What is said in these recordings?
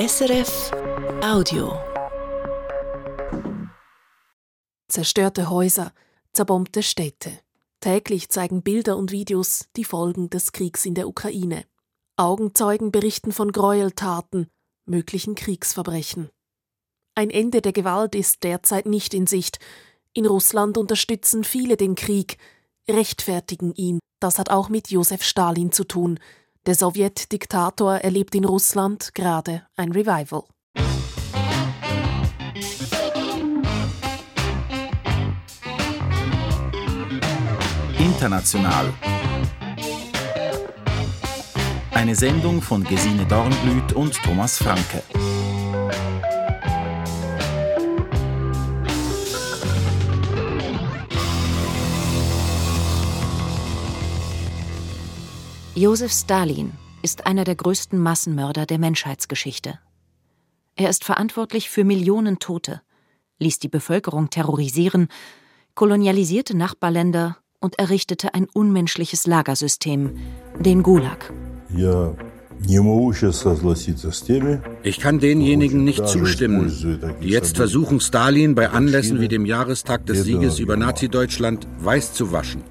SRF Audio. Zerstörte Häuser, zerbombte Städte. Täglich zeigen Bilder und Videos die Folgen des Kriegs in der Ukraine. Augenzeugen berichten von Gräueltaten, möglichen Kriegsverbrechen. Ein Ende der Gewalt ist derzeit nicht in Sicht. In Russland unterstützen viele den Krieg, rechtfertigen ihn. Das hat auch mit Josef Stalin zu tun, der Sowjetdiktator erlebt in Russland gerade ein Revival. International. Eine Sendung von Gesine Dornblüt und Thomas Franke. Josef Stalin ist einer der größten Massenmörder der Menschheitsgeschichte. Er ist verantwortlich für Millionen Tote, ließ die Bevölkerung terrorisieren, kolonialisierte Nachbarländer und errichtete ein unmenschliches Lagersystem, den Gulag. Ich kann denjenigen nicht zustimmen, die jetzt versuchen, Stalin bei Anlässen wie dem Jahrestag des Sieges über Nazi-Deutschland weiß zu waschen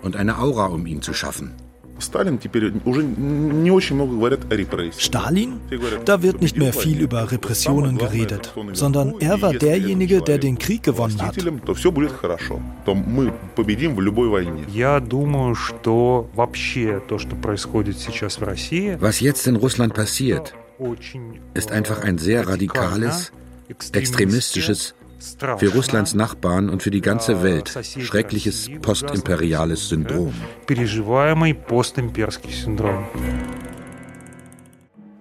und eine Aura um ihn zu schaffen. Stalin, da wird nicht mehr viel über Repressionen geredet, sondern er war derjenige, der den Krieg gewonnen hat. Was jetzt in Russland passiert, ist einfach ein sehr radikales, extremistisches, für Russlands Nachbarn und für die ganze Welt schreckliches postimperiales Syndrom.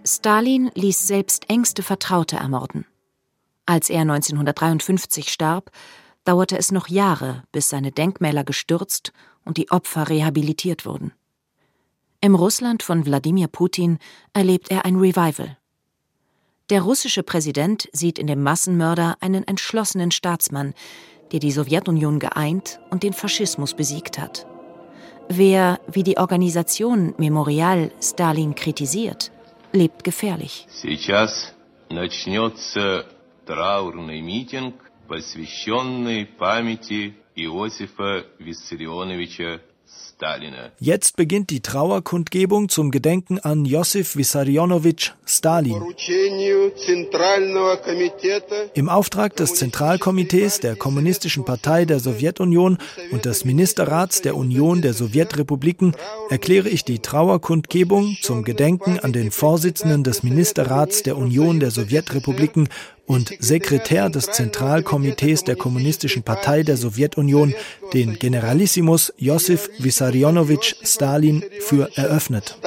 Stalin ließ selbst engste Vertraute ermorden. Als er 1953 starb, dauerte es noch Jahre, bis seine Denkmäler gestürzt und die Opfer rehabilitiert wurden. Im Russland von Wladimir Putin erlebt er ein Revival. Der russische Präsident sieht in dem Massenmörder einen entschlossenen Staatsmann, der die Sowjetunion geeint und den Faschismus besiegt hat. Wer, wie die Organisation Memorial, Stalin kritisiert, lebt gefährlich. Сейчас начнется траурный митинг, посвященный памяти Иосифа Виссарионовича Jetzt beginnt die Trauerkundgebung zum Gedenken an Josif Wissarionowitsch Stalin. Im Auftrag des Zentralkomitees der Kommunistischen Partei der Sowjetunion und des Ministerrats der Union der Sowjetrepubliken erkläre ich die Trauerkundgebung zum Gedenken an den Vorsitzenden des Ministerrats der Union der Sowjetrepubliken und Sekretär des Zentralkomitees der Kommunistischen Partei der Sowjetunion, den Generalissimus Josif Wissarionowitsch Stalin, für eröffnet.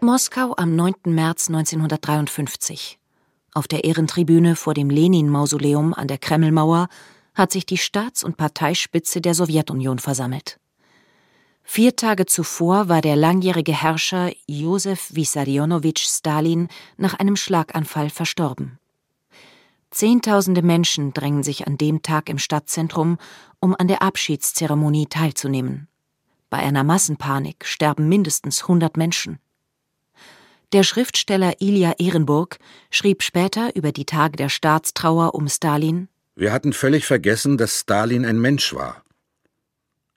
Moskau am 9. März 1953. Auf der Ehrentribüne vor dem Lenin-Mausoleum an der Kremlmauer hat sich die Staats- und Parteispitze der Sowjetunion versammelt. Vier Tage zuvor war der langjährige Herrscher Josef Wissarionowitsch Stalin nach einem Schlaganfall verstorben. Zehntausende Menschen drängen sich an dem Tag im Stadtzentrum, um an der Abschiedszeremonie teilzunehmen. Bei einer Massenpanik sterben mindestens 100 Menschen. Der Schriftsteller Ilja Ehrenburg schrieb später über die Tage der Staatstrauer um Stalin Wir hatten völlig vergessen, dass Stalin ein Mensch war.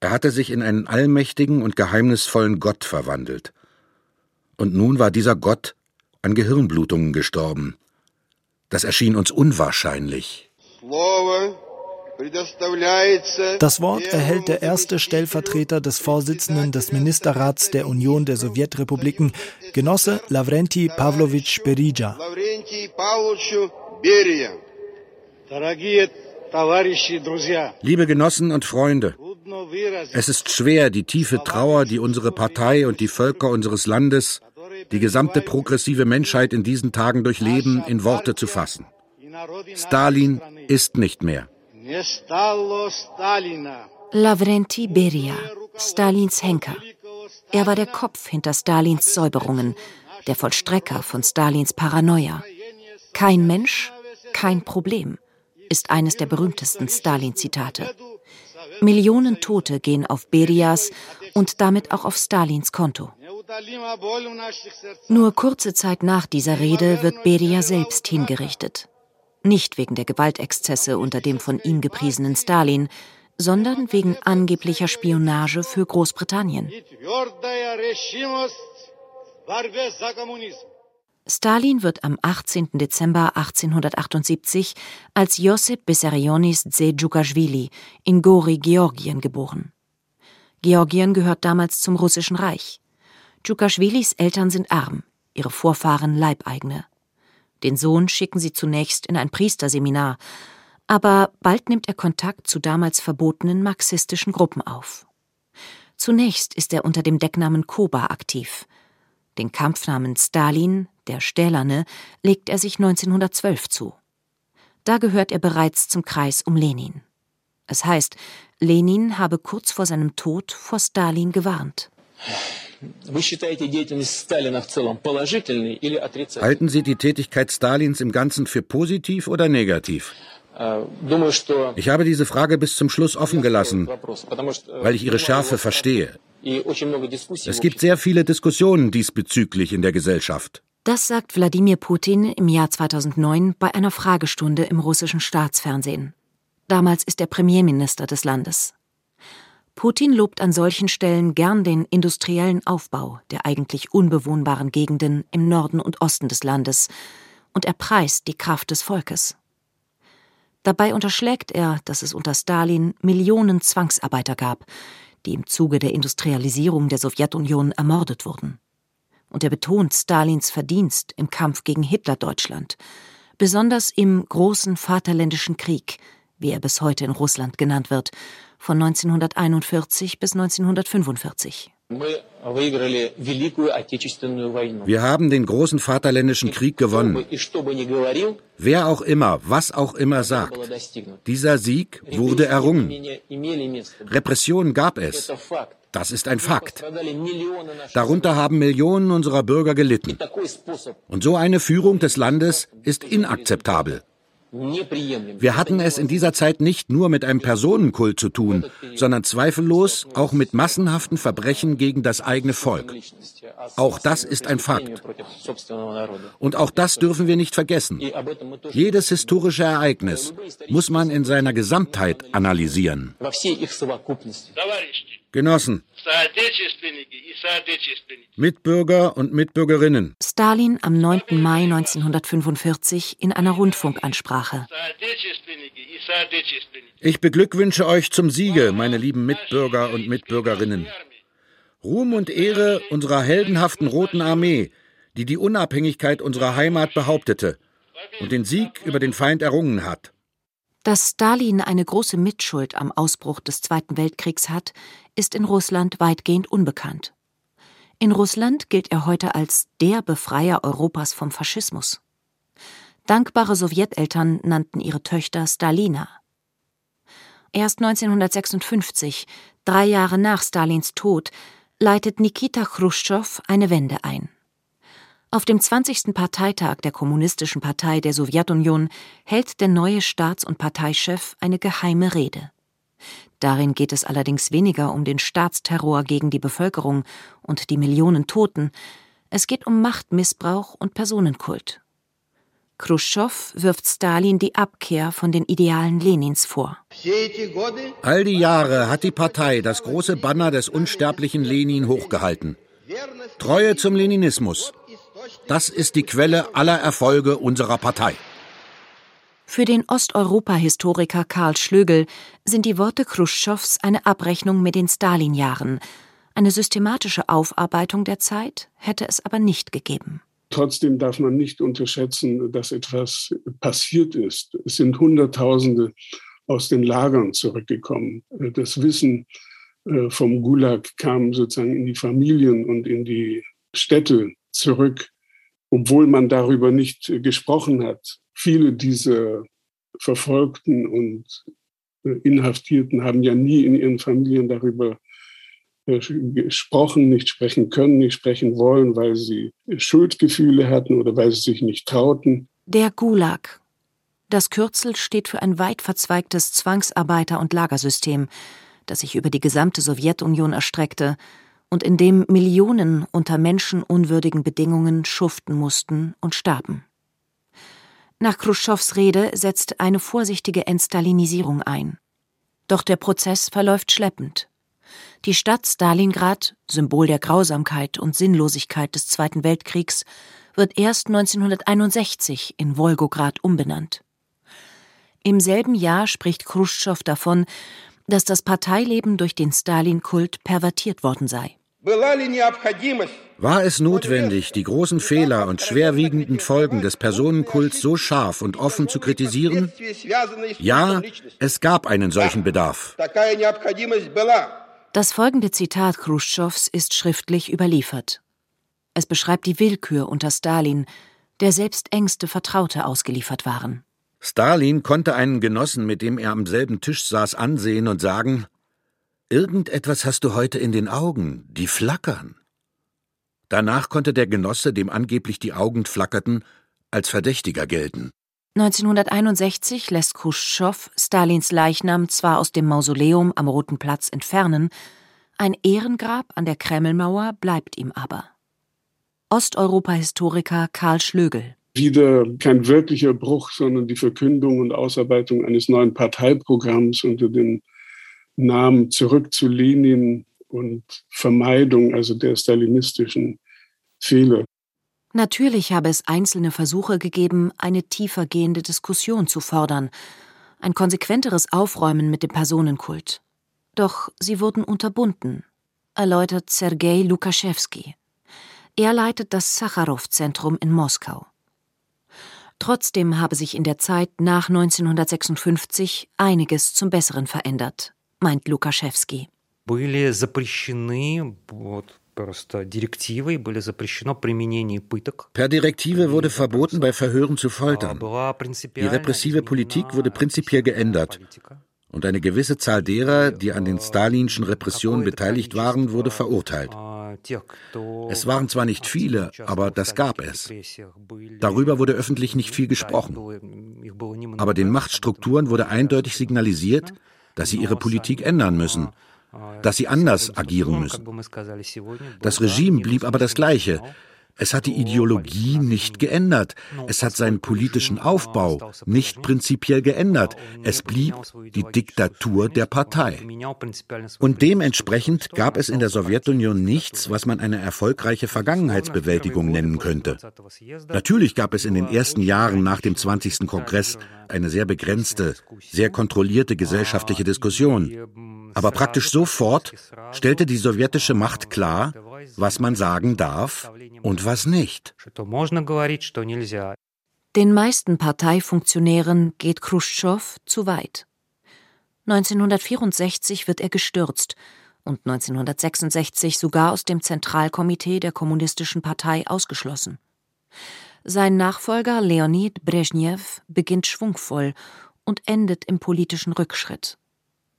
Er hatte sich in einen allmächtigen und geheimnisvollen Gott verwandelt. Und nun war dieser Gott an Gehirnblutungen gestorben. Das erschien uns unwahrscheinlich. Das Wort erhält der erste Stellvertreter des Vorsitzenden des Ministerrats der Union der Sowjetrepubliken, Genosse Lavrenti Pavlovich Berija. Liebe Genossen und Freunde, es ist schwer, die tiefe Trauer, die unsere Partei und die Völker unseres Landes, die gesamte progressive Menschheit in diesen Tagen durchleben, in Worte zu fassen. Stalin ist nicht mehr. Lavrenti Beria, Stalins Henker. Er war der Kopf hinter Stalins Säuberungen, der Vollstrecker von Stalins Paranoia. Kein Mensch, kein Problem ist eines der berühmtesten Stalin-Zitate. Millionen Tote gehen auf Berias und damit auch auf Stalins Konto. Nur kurze Zeit nach dieser Rede wird Beria selbst hingerichtet. Nicht wegen der Gewaltexzesse unter dem von ihm gepriesenen Stalin, sondern wegen angeblicher Spionage für Großbritannien. Stalin wird am 18. Dezember 1878 als Josip Bessarionis Dzejugaschwili in Gori, Georgien geboren. Georgien gehört damals zum Russischen Reich. Djugaschwilis Eltern sind arm, ihre Vorfahren Leibeigene. Den Sohn schicken sie zunächst in ein Priesterseminar, aber bald nimmt er Kontakt zu damals verbotenen marxistischen Gruppen auf. Zunächst ist er unter dem Decknamen Koba aktiv. Den Kampfnamen Stalin, der Stählerne, legt er sich 1912 zu. Da gehört er bereits zum Kreis um Lenin. Es heißt, Lenin habe kurz vor seinem Tod vor Stalin gewarnt. Halten Sie die Tätigkeit Stalins im Ganzen für positiv oder negativ? Э, ich habe diese Frage bis zum Schluss offen gelassen, weil ich Ihre Schärfe verstehe. Es gibt sehr viele Diskussionen diesbezüglich in der Gesellschaft. Das sagt Wladimir Putin im Jahr 2009 bei einer Fragestunde im russischen Staatsfernsehen. Damals ist er Premierminister des Landes. Putin lobt an solchen Stellen gern den industriellen Aufbau der eigentlich unbewohnbaren Gegenden im Norden und Osten des Landes und er preist die Kraft des Volkes. Dabei unterschlägt er, dass es unter Stalin Millionen Zwangsarbeiter gab, die im Zuge der Industrialisierung der Sowjetunion ermordet wurden. Und er betont Stalins Verdienst im Kampf gegen Hitlerdeutschland, besonders im großen Vaterländischen Krieg, wie er bis heute in Russland genannt wird, von 1941 bis 1945. Wir haben den großen Vaterländischen Krieg gewonnen. Wer auch immer, was auch immer sagt, dieser Sieg wurde errungen. Repression gab es. Das ist ein Fakt. Darunter haben Millionen unserer Bürger gelitten. Und so eine Führung des Landes ist inakzeptabel. Wir hatten es in dieser Zeit nicht nur mit einem Personenkult zu tun, sondern zweifellos auch mit massenhaften Verbrechen gegen das eigene Volk. Auch das ist ein Fakt. Und auch das dürfen wir nicht vergessen. Jedes historische Ereignis muss man in seiner Gesamtheit analysieren. Genossen, Mitbürger und Mitbürgerinnen. Stalin am 9. Mai 1945 in einer Rundfunkansprache. Ich beglückwünsche euch zum Siege, meine lieben Mitbürger und Mitbürgerinnen. Ruhm und Ehre unserer heldenhaften Roten Armee, die die Unabhängigkeit unserer Heimat behauptete und den Sieg über den Feind errungen hat. Dass Stalin eine große Mitschuld am Ausbruch des Zweiten Weltkriegs hat, ist in Russland weitgehend unbekannt. In Russland gilt er heute als der Befreier Europas vom Faschismus. Dankbare Sowjeteltern nannten ihre Töchter Stalina. Erst 1956, drei Jahre nach Stalins Tod, leitet Nikita Khrushchev eine Wende ein. Auf dem 20. Parteitag der Kommunistischen Partei der Sowjetunion hält der neue Staats- und Parteichef eine geheime Rede. Darin geht es allerdings weniger um den Staatsterror gegen die Bevölkerung und die Millionen Toten, es geht um Machtmissbrauch und Personenkult. Khrushchev wirft Stalin die Abkehr von den Idealen Lenins vor. All die Jahre hat die Partei das große Banner des unsterblichen Lenin hochgehalten. Treue zum Leninismus. Das ist die Quelle aller Erfolge unserer Partei. Für den Osteuropa-Historiker Karl Schlögel sind die Worte Khrushchevs eine Abrechnung mit den Stalin-Jahren. Eine systematische Aufarbeitung der Zeit hätte es aber nicht gegeben. Trotzdem darf man nicht unterschätzen, dass etwas passiert ist. Es sind Hunderttausende aus den Lagern zurückgekommen. Das Wissen äh, vom Gulag kam sozusagen in die Familien und in die Städte zurück obwohl man darüber nicht gesprochen hat. Viele dieser Verfolgten und äh, Inhaftierten haben ja nie in ihren Familien darüber äh, gesprochen, nicht sprechen können, nicht sprechen wollen, weil sie Schuldgefühle hatten oder weil sie sich nicht trauten. Der Gulag. Das Kürzel steht für ein weit verzweigtes Zwangsarbeiter- und Lagersystem, das sich über die gesamte Sowjetunion erstreckte und in dem Millionen unter menschenunwürdigen Bedingungen schuften mussten und starben. Nach Khrushchevs Rede setzt eine vorsichtige Entstalinisierung ein. Doch der Prozess verläuft schleppend. Die Stadt Stalingrad, Symbol der Grausamkeit und Sinnlosigkeit des Zweiten Weltkriegs, wird erst 1961 in Wolgograd umbenannt. Im selben Jahr spricht Khrushchev davon, dass das Parteileben durch den Stalin-Kult pervertiert worden sei. War es notwendig, die großen Fehler und schwerwiegenden Folgen des Personenkults so scharf und offen zu kritisieren? Ja, es gab einen solchen Bedarf. Das folgende Zitat Khrushchevs ist schriftlich überliefert. Es beschreibt die Willkür unter Stalin, der selbst engste Vertraute ausgeliefert waren. Stalin konnte einen Genossen, mit dem er am selben Tisch saß, ansehen und sagen Irgendetwas hast du heute in den Augen, die flackern. Danach konnte der Genosse, dem angeblich die Augen flackerten, als Verdächtiger gelten. 1961 lässt Khrushchev Stalins Leichnam zwar aus dem Mausoleum am Roten Platz entfernen, ein Ehrengrab an der Kremlmauer bleibt ihm aber. Osteuropa-Historiker Karl Schlögel. Wieder kein wirklicher Bruch, sondern die Verkündung und Ausarbeitung eines neuen Parteiprogramms unter dem Namen Zurück zu Lenin und Vermeidung also der stalinistischen Fehler. Natürlich habe es einzelne Versuche gegeben, eine tiefer gehende Diskussion zu fordern, ein konsequenteres Aufräumen mit dem Personenkult. Doch sie wurden unterbunden, erläutert Sergei Lukaschewski. Er leitet das Sacharow-Zentrum in Moskau. Trotzdem habe sich in der Zeit nach 1956 einiges zum Besseren verändert, meint Lukaschewski. Per Direktive wurde verboten, bei Verhören zu foltern. Die repressive Politik wurde prinzipiell geändert und eine gewisse Zahl derer, die an den stalinschen Repressionen beteiligt waren, wurde verurteilt. Es waren zwar nicht viele, aber das gab es. Darüber wurde öffentlich nicht viel gesprochen. Aber den Machtstrukturen wurde eindeutig signalisiert, dass sie ihre Politik ändern müssen, dass sie anders agieren müssen. Das Regime blieb aber das gleiche. Es hat die Ideologie nicht geändert. Es hat seinen politischen Aufbau nicht prinzipiell geändert. Es blieb die Diktatur der Partei. Und dementsprechend gab es in der Sowjetunion nichts, was man eine erfolgreiche Vergangenheitsbewältigung nennen könnte. Natürlich gab es in den ersten Jahren nach dem 20. Kongress eine sehr begrenzte, sehr kontrollierte gesellschaftliche Diskussion. Aber praktisch sofort stellte die sowjetische Macht klar, was man sagen darf und was nicht. Den meisten Parteifunktionären geht Khrushchev zu weit. 1964 wird er gestürzt und 1966 sogar aus dem Zentralkomitee der Kommunistischen Partei ausgeschlossen. Sein Nachfolger Leonid Brezhnev beginnt schwungvoll und endet im politischen Rückschritt.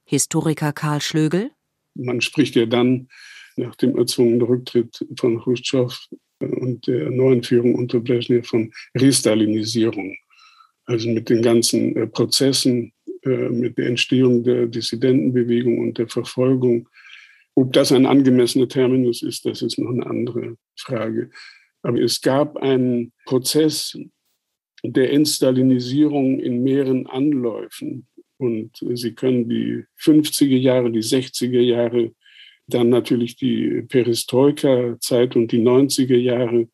Historiker Karl Schlögel. Man spricht ja dann nach dem erzwungenen Rücktritt von Khrushchev und der neuen Führung unter Brezhnev von Restalinisierung. Also mit den ganzen äh, Prozessen, äh, mit der Entstehung der Dissidentenbewegung und der Verfolgung. Ob das ein angemessener Terminus ist, das ist noch eine andere Frage. Aber es gab einen Prozess der Entstalinisierung in mehreren Anläufen. Und Sie können die 50er Jahre, die 60er Jahre dann natürlich die Perestroika-Zeit und die 90er Jahre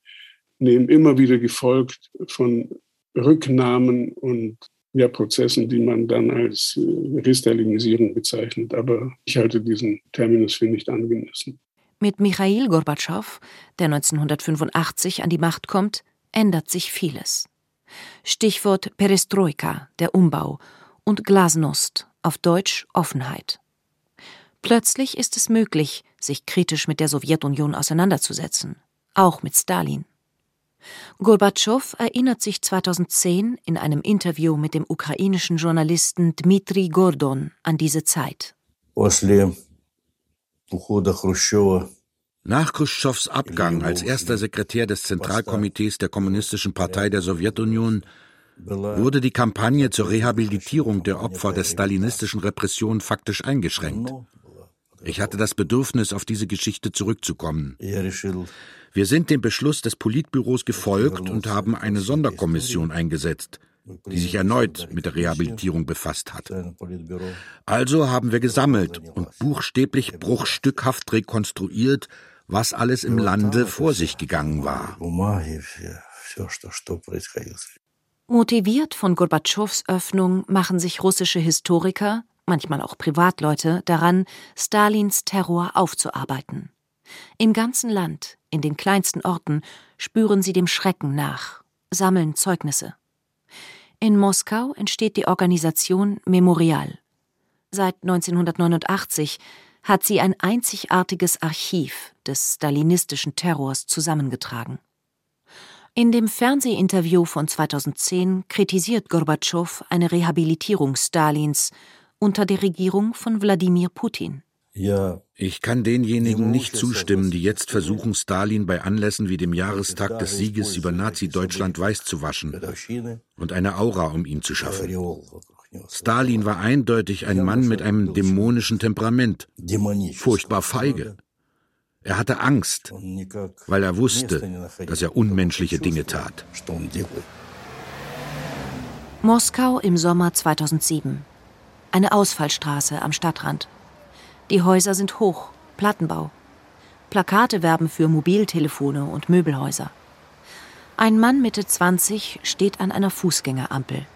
nehmen immer wieder gefolgt von Rücknahmen und ja, Prozessen, die man dann als äh, Restalinisierung bezeichnet. Aber ich halte diesen Terminus für nicht angemessen. Mit Michail Gorbatschow, der 1985 an die Macht kommt, ändert sich vieles. Stichwort Perestroika, der Umbau, und Glasnost, auf Deutsch Offenheit. Plötzlich ist es möglich, sich kritisch mit der Sowjetunion auseinanderzusetzen, auch mit Stalin. Gorbatschow erinnert sich 2010 in einem Interview mit dem ukrainischen Journalisten Dmitri Gordon an diese Zeit. Nach Khrushchevs Abgang als erster Sekretär des Zentralkomitees der Kommunistischen Partei der Sowjetunion wurde die Kampagne zur Rehabilitierung der Opfer der stalinistischen Repression faktisch eingeschränkt. Ich hatte das Bedürfnis, auf diese Geschichte zurückzukommen. Wir sind dem Beschluss des Politbüros gefolgt und haben eine Sonderkommission eingesetzt, die sich erneut mit der Rehabilitierung befasst hat. Also haben wir gesammelt und buchstäblich bruchstückhaft rekonstruiert, was alles im Lande vor sich gegangen war. Motiviert von Gorbatschows Öffnung machen sich russische Historiker, manchmal auch Privatleute, daran, Stalins Terror aufzuarbeiten. Im ganzen Land, in den kleinsten Orten, spüren sie dem Schrecken nach, sammeln Zeugnisse. In Moskau entsteht die Organisation Memorial. Seit 1989 hat sie ein einzigartiges Archiv des stalinistischen Terrors zusammengetragen. In dem Fernsehinterview von 2010 kritisiert Gorbatschow eine Rehabilitierung Stalins unter der Regierung von Wladimir Putin. Ich kann denjenigen nicht zustimmen, die jetzt versuchen, Stalin bei Anlässen wie dem Jahrestag des Sieges über Nazi-Deutschland weiß zu waschen und eine Aura um ihn zu schaffen. Stalin war eindeutig ein Mann mit einem dämonischen Temperament, furchtbar feige. Er hatte Angst, weil er wusste, dass er unmenschliche Dinge tat. Moskau im Sommer 2007. Eine Ausfallstraße am Stadtrand. Die Häuser sind hoch, Plattenbau. Plakate werben für Mobiltelefone und Möbelhäuser. Ein Mann Mitte 20 steht an einer Fußgängerampel.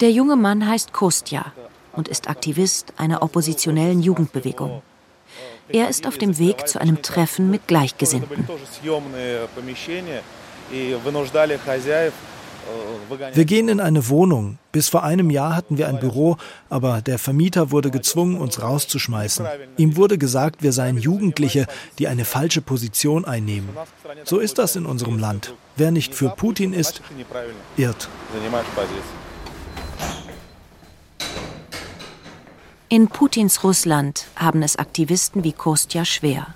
Der junge Mann heißt Kostja und ist Aktivist einer oppositionellen Jugendbewegung. Er ist auf dem Weg zu einem Treffen mit Gleichgesinnten. Wir gehen in eine Wohnung. Bis vor einem Jahr hatten wir ein Büro, aber der Vermieter wurde gezwungen, uns rauszuschmeißen. Ihm wurde gesagt, wir seien Jugendliche, die eine falsche Position einnehmen. So ist das in unserem Land. Wer nicht für Putin ist, irrt. In Putins Russland haben es Aktivisten wie Kostja schwer.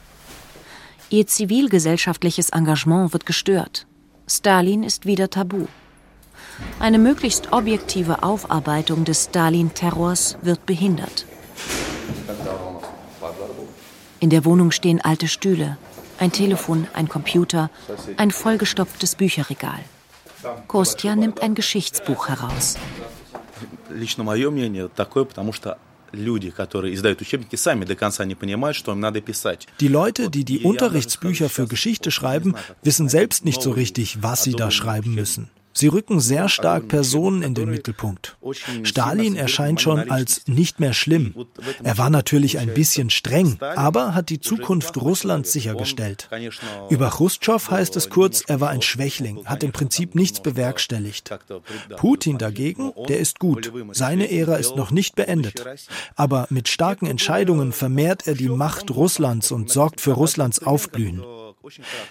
Ihr zivilgesellschaftliches Engagement wird gestört. Stalin ist wieder tabu. Eine möglichst objektive Aufarbeitung des Stalin-Terrors wird behindert. In der Wohnung stehen alte Stühle, ein Telefon, ein Computer, ein vollgestopftes Bücherregal. Kostja nimmt ein Geschichtsbuch heraus. Die Leute, die die Unterrichtsbücher für Geschichte schreiben, wissen selbst nicht so richtig, was sie da schreiben müssen. Sie rücken sehr stark Personen in den Mittelpunkt. Stalin erscheint schon als nicht mehr schlimm. Er war natürlich ein bisschen streng, aber hat die Zukunft Russlands sichergestellt. Über Khrushchev heißt es kurz, er war ein Schwächling, hat im Prinzip nichts bewerkstelligt. Putin dagegen, der ist gut. Seine Ära ist noch nicht beendet. Aber mit starken Entscheidungen vermehrt er die Macht Russlands und sorgt für Russlands Aufblühen.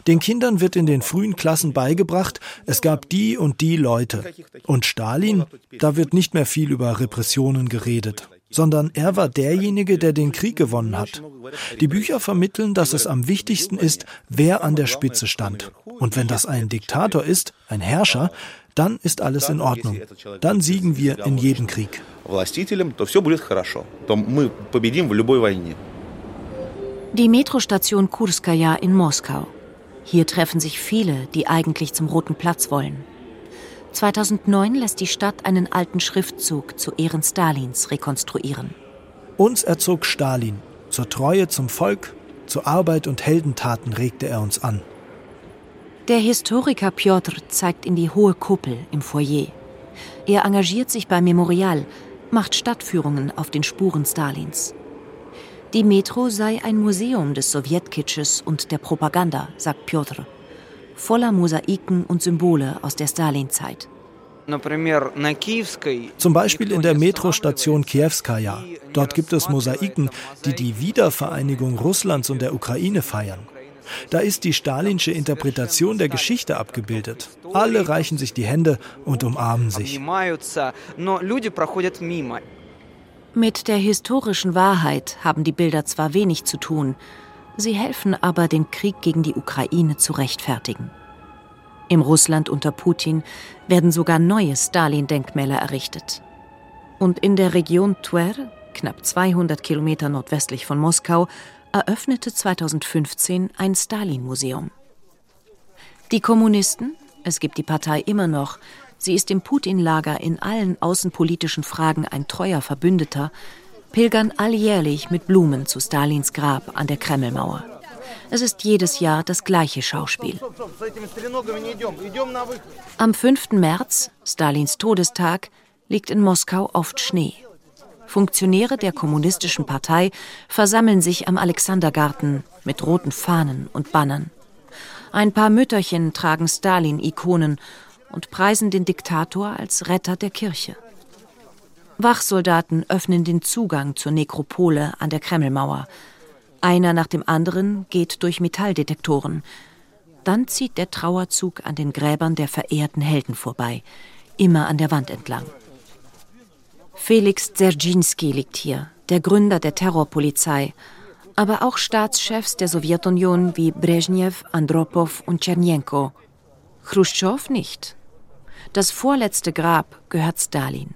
Den Kindern wird in den frühen Klassen beigebracht, es gab die und die Leute. Und Stalin, da wird nicht mehr viel über Repressionen geredet, sondern er war derjenige, der den Krieg gewonnen hat. Die Bücher vermitteln, dass es am wichtigsten ist, wer an der Spitze stand. Und wenn das ein Diktator ist, ein Herrscher, dann ist alles in Ordnung. Dann siegen wir in jedem Krieg. Die Metrostation Kurskaya in Moskau. Hier treffen sich viele, die eigentlich zum Roten Platz wollen. 2009 lässt die Stadt einen alten Schriftzug zu Ehren Stalins rekonstruieren. Uns erzog Stalin. Zur Treue zum Volk, zur Arbeit und Heldentaten regte er uns an. Der Historiker Piotr zeigt in die hohe Kuppel im Foyer. Er engagiert sich beim Memorial, macht Stadtführungen auf den Spuren Stalins. Die Metro sei ein Museum des Sowjetkitsches und der Propaganda, sagt Piotr. Voller Mosaiken und Symbole aus der Stalinzeit. Zum Beispiel in der Metrostation Kiewskaja. Dort gibt es Mosaiken, die die Wiedervereinigung Russlands und der Ukraine feiern. Da ist die stalinsche Interpretation der Geschichte abgebildet. Alle reichen sich die Hände und umarmen sich. Mit der historischen Wahrheit haben die Bilder zwar wenig zu tun, sie helfen aber, den Krieg gegen die Ukraine zu rechtfertigen. Im Russland unter Putin werden sogar neue Stalin-Denkmäler errichtet. Und in der Region Tver, knapp 200 Kilometer nordwestlich von Moskau, eröffnete 2015 ein Stalin-Museum. Die Kommunisten, es gibt die Partei immer noch, sie ist im Putin-Lager in allen außenpolitischen Fragen ein treuer Verbündeter, pilgern alljährlich mit Blumen zu Stalins Grab an der Kremlmauer. Es ist jedes Jahr das gleiche Schauspiel. Am 5. März, Stalins Todestag, liegt in Moskau oft Schnee. Funktionäre der Kommunistischen Partei versammeln sich am Alexandergarten mit roten Fahnen und Bannern. Ein paar Mütterchen tragen Stalin-Ikonen und preisen den Diktator als Retter der Kirche. Wachsoldaten öffnen den Zugang zur Nekropole an der Kremlmauer. Einer nach dem anderen geht durch Metalldetektoren. Dann zieht der Trauerzug an den Gräbern der verehrten Helden vorbei, immer an der Wand entlang. Felix Dzerzhinsky liegt hier, der Gründer der Terrorpolizei, aber auch Staatschefs der Sowjetunion wie Brezhnev, Andropov und Tschernjenko. Khrushchev nicht. Das vorletzte Grab gehört Stalin.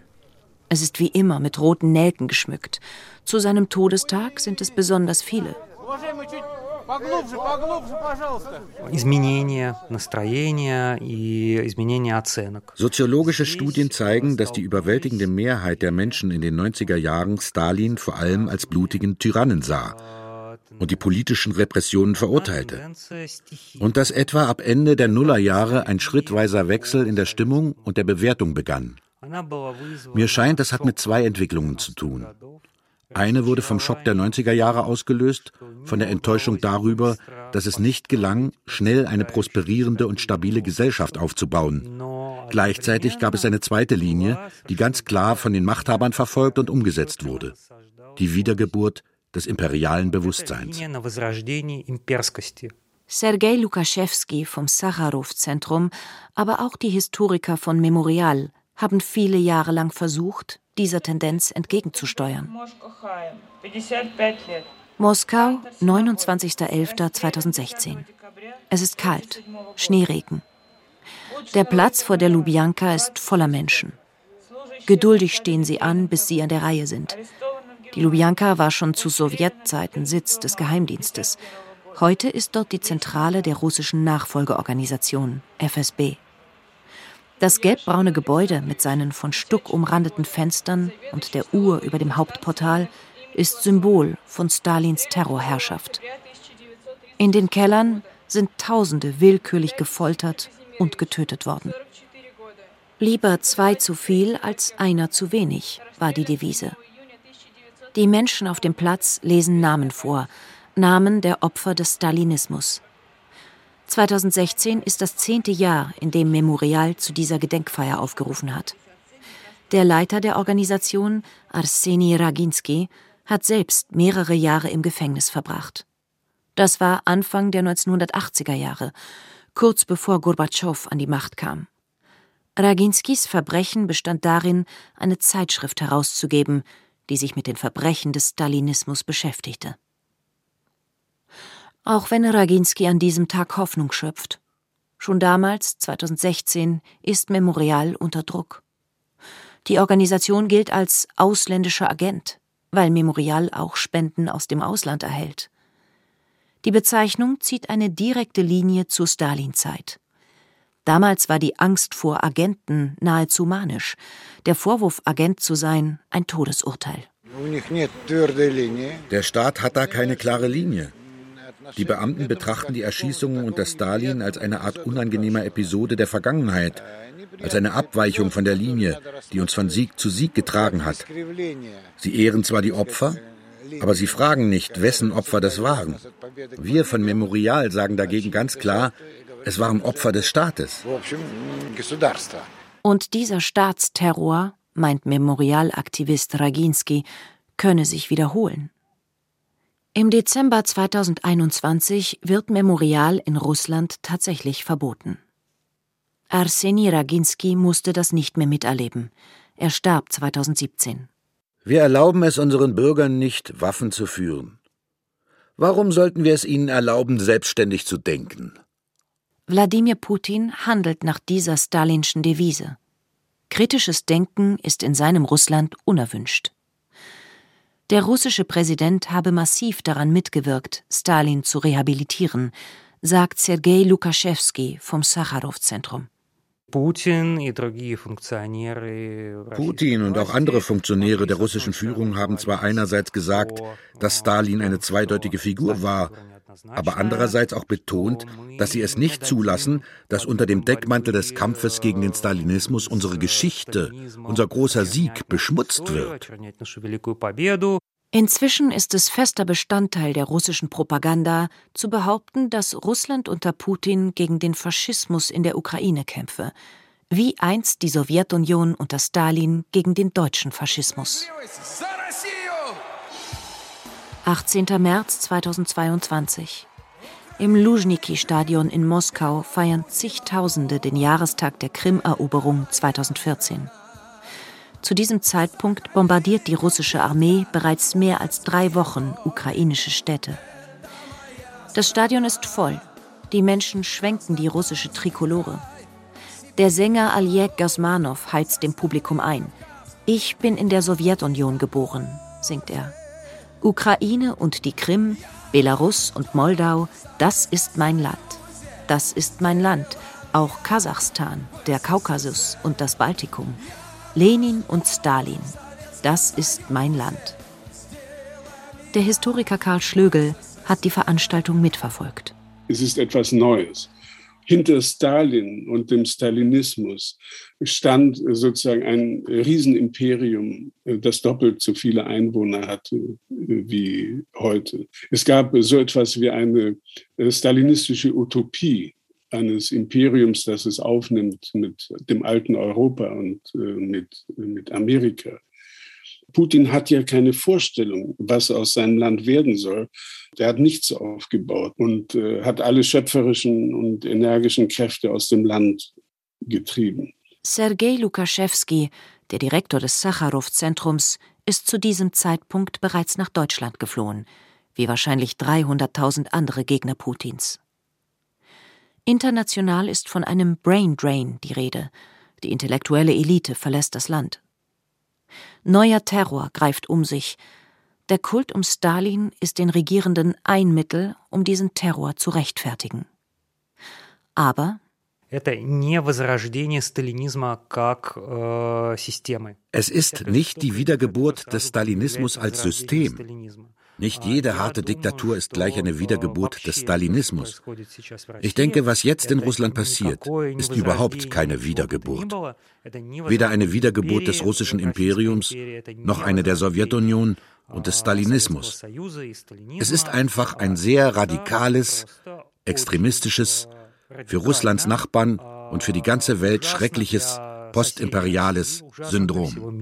Es ist wie immer mit roten Nelken geschmückt. Zu seinem Todestag sind es besonders viele. Soziologische Studien zeigen, dass die überwältigende Mehrheit der Menschen in den 90er Jahren Stalin vor allem als blutigen Tyrannen sah und die politischen Repressionen verurteilte. Und dass etwa ab Ende der Nullerjahre ein schrittweiser Wechsel in der Stimmung und der Bewertung begann. Mir scheint, das hat mit zwei Entwicklungen zu tun. Eine wurde vom Schock der 90er Jahre ausgelöst, von der Enttäuschung darüber, dass es nicht gelang, schnell eine prosperierende und stabile Gesellschaft aufzubauen. Gleichzeitig gab es eine zweite Linie, die ganz klar von den Machthabern verfolgt und umgesetzt wurde. Die Wiedergeburt des imperialen Bewusstseins. Sergei Lukaschewski vom Sacharow-Zentrum, aber auch die Historiker von Memorial haben viele Jahre lang versucht, dieser Tendenz entgegenzusteuern. Moskau, 29.11.2016. Es ist kalt, Schneeregen. Der Platz vor der Lubjanka ist voller Menschen. Geduldig stehen sie an, bis sie an der Reihe sind. Die Lubjanka war schon zu Sowjetzeiten Sitz des Geheimdienstes. Heute ist dort die Zentrale der russischen Nachfolgeorganisation, FSB. Das gelbbraune Gebäude mit seinen von Stuck umrandeten Fenstern und der Uhr über dem Hauptportal ist Symbol von Stalins Terrorherrschaft. In den Kellern sind Tausende willkürlich gefoltert und getötet worden. Lieber zwei zu viel als einer zu wenig, war die Devise. Die Menschen auf dem Platz lesen Namen vor, Namen der Opfer des Stalinismus. 2016 ist das zehnte Jahr, in dem Memorial zu dieser Gedenkfeier aufgerufen hat. Der Leiter der Organisation, Arseni Raginsky, hat selbst mehrere Jahre im Gefängnis verbracht. Das war Anfang der 1980er Jahre, kurz bevor Gorbatschow an die Macht kam. Raginskys Verbrechen bestand darin, eine Zeitschrift herauszugeben, die sich mit den Verbrechen des Stalinismus beschäftigte auch wenn Raginski an diesem Tag Hoffnung schöpft. Schon damals, 2016, ist Memorial unter Druck. Die Organisation gilt als ausländischer Agent, weil Memorial auch Spenden aus dem Ausland erhält. Die Bezeichnung zieht eine direkte Linie zur Stalin-Zeit. Damals war die Angst vor Agenten nahezu manisch, der Vorwurf, Agent zu sein, ein Todesurteil. Der Staat hat da keine klare Linie. Die Beamten betrachten die Erschießungen unter Stalin als eine Art unangenehmer Episode der Vergangenheit, als eine Abweichung von der Linie, die uns von Sieg zu Sieg getragen hat. Sie ehren zwar die Opfer, aber sie fragen nicht, wessen Opfer das waren. Wir von Memorial sagen dagegen ganz klar, es waren Opfer des Staates. Und dieser Staatsterror, meint Memorialaktivist Raginski, könne sich wiederholen. Im Dezember 2021 wird Memorial in Russland tatsächlich verboten. Arseni Raginski musste das nicht mehr miterleben. Er starb 2017. Wir erlauben es unseren Bürgern nicht, Waffen zu führen. Warum sollten wir es ihnen erlauben, selbstständig zu denken? Wladimir Putin handelt nach dieser stalinschen Devise. Kritisches Denken ist in seinem Russland unerwünscht. Der russische Präsident habe massiv daran mitgewirkt, Stalin zu rehabilitieren, sagt Sergei Lukaschewski vom Sacharow-Zentrum. Putin und auch andere Funktionäre der russischen Führung haben zwar einerseits gesagt, dass Stalin eine zweideutige Figur war, aber andererseits auch betont, dass sie es nicht zulassen, dass unter dem Deckmantel des Kampfes gegen den Stalinismus unsere Geschichte, unser großer Sieg beschmutzt wird. Inzwischen ist es fester Bestandteil der russischen Propaganda, zu behaupten, dass Russland unter Putin gegen den Faschismus in der Ukraine kämpfe, wie einst die Sowjetunion unter Stalin gegen den deutschen Faschismus. 18. März 2022. Im Luzhniki-Stadion in Moskau feiern zigtausende den Jahrestag der Krim-Eroberung 2014. Zu diesem Zeitpunkt bombardiert die russische Armee bereits mehr als drei Wochen ukrainische Städte. Das Stadion ist voll. Die Menschen schwenken die russische Trikolore. Der Sänger Aljek Gasmanov heizt dem Publikum ein. Ich bin in der Sowjetunion geboren, singt er. Ukraine und die Krim, Belarus und Moldau, das ist mein Land. Das ist mein Land, auch Kasachstan, der Kaukasus und das Baltikum. Lenin und Stalin, das ist mein Land. Der Historiker Karl Schlögel hat die Veranstaltung mitverfolgt. Es ist etwas Neues hinter Stalin und dem Stalinismus stand sozusagen ein Riesenimperium, das doppelt so viele Einwohner hatte äh, wie heute. Es gab so etwas wie eine äh, stalinistische Utopie eines Imperiums, das es aufnimmt mit dem alten Europa und äh, mit, mit Amerika. Putin hat ja keine Vorstellung, was aus seinem Land werden soll. Der hat nichts aufgebaut und äh, hat alle schöpferischen und energischen Kräfte aus dem Land getrieben. Sergei Lukaschewski, der Direktor des Sacharow-Zentrums, ist zu diesem Zeitpunkt bereits nach Deutschland geflohen, wie wahrscheinlich 300.000 andere Gegner Putins. International ist von einem Brain Drain die Rede. Die intellektuelle Elite verlässt das Land. Neuer Terror greift um sich. Der Kult um Stalin ist den Regierenden ein Mittel, um diesen Terror zu rechtfertigen. Aber э, es ist nicht die Wiedergeburt des Stalinismus als System. Nicht jede harte Diktatur ist gleich eine Wiedergeburt des Stalinismus. Ich denke, was jetzt in Russland passiert, ist überhaupt keine Wiedergeburt. Weder eine Wiedergeburt des russischen Imperiums, noch eine der Sowjetunion und des Stalinismus. Es ist einfach ein sehr radikales, extremistisches, für Russlands Nachbarn und für die ganze Welt schreckliches postimperiales Syndrom.